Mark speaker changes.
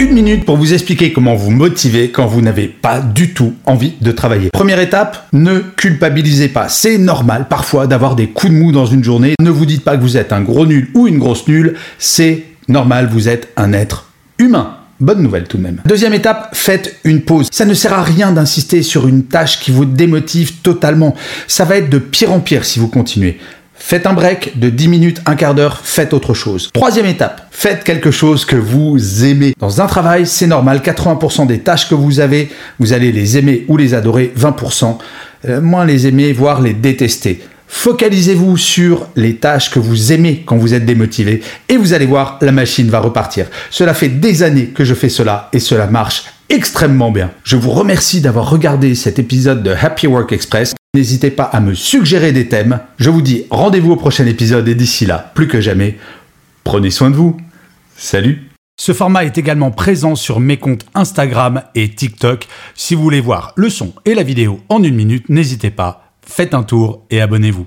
Speaker 1: Une minute pour vous expliquer comment vous motiver quand vous n'avez pas du tout envie de travailler. Première étape, ne culpabilisez pas. C'est normal parfois d'avoir des coups de mou dans une journée. Ne vous dites pas que vous êtes un gros nul ou une grosse nulle. C'est normal, vous êtes un être humain. Bonne nouvelle tout de même. Deuxième étape, faites une pause. Ça ne sert à rien d'insister sur une tâche qui vous démotive totalement. Ça va être de pire en pire si vous continuez. Faites un break de 10 minutes, un quart d'heure, faites autre chose. Troisième étape, faites quelque chose que vous aimez. Dans un travail, c'est normal, 80% des tâches que vous avez, vous allez les aimer ou les adorer, 20% euh, moins les aimer, voire les détester. Focalisez-vous sur les tâches que vous aimez quand vous êtes démotivé et vous allez voir, la machine va repartir. Cela fait des années que je fais cela et cela marche extrêmement bien. Je vous remercie d'avoir regardé cet épisode de Happy Work Express. N'hésitez pas à me suggérer des thèmes. Je vous dis rendez-vous au prochain épisode et d'ici là, plus que jamais, prenez soin de vous. Salut ce format est également présent sur mes comptes Instagram et TikTok. Si vous voulez voir le son et la vidéo en une minute, n'hésitez pas faites un tour et abonnez-vous.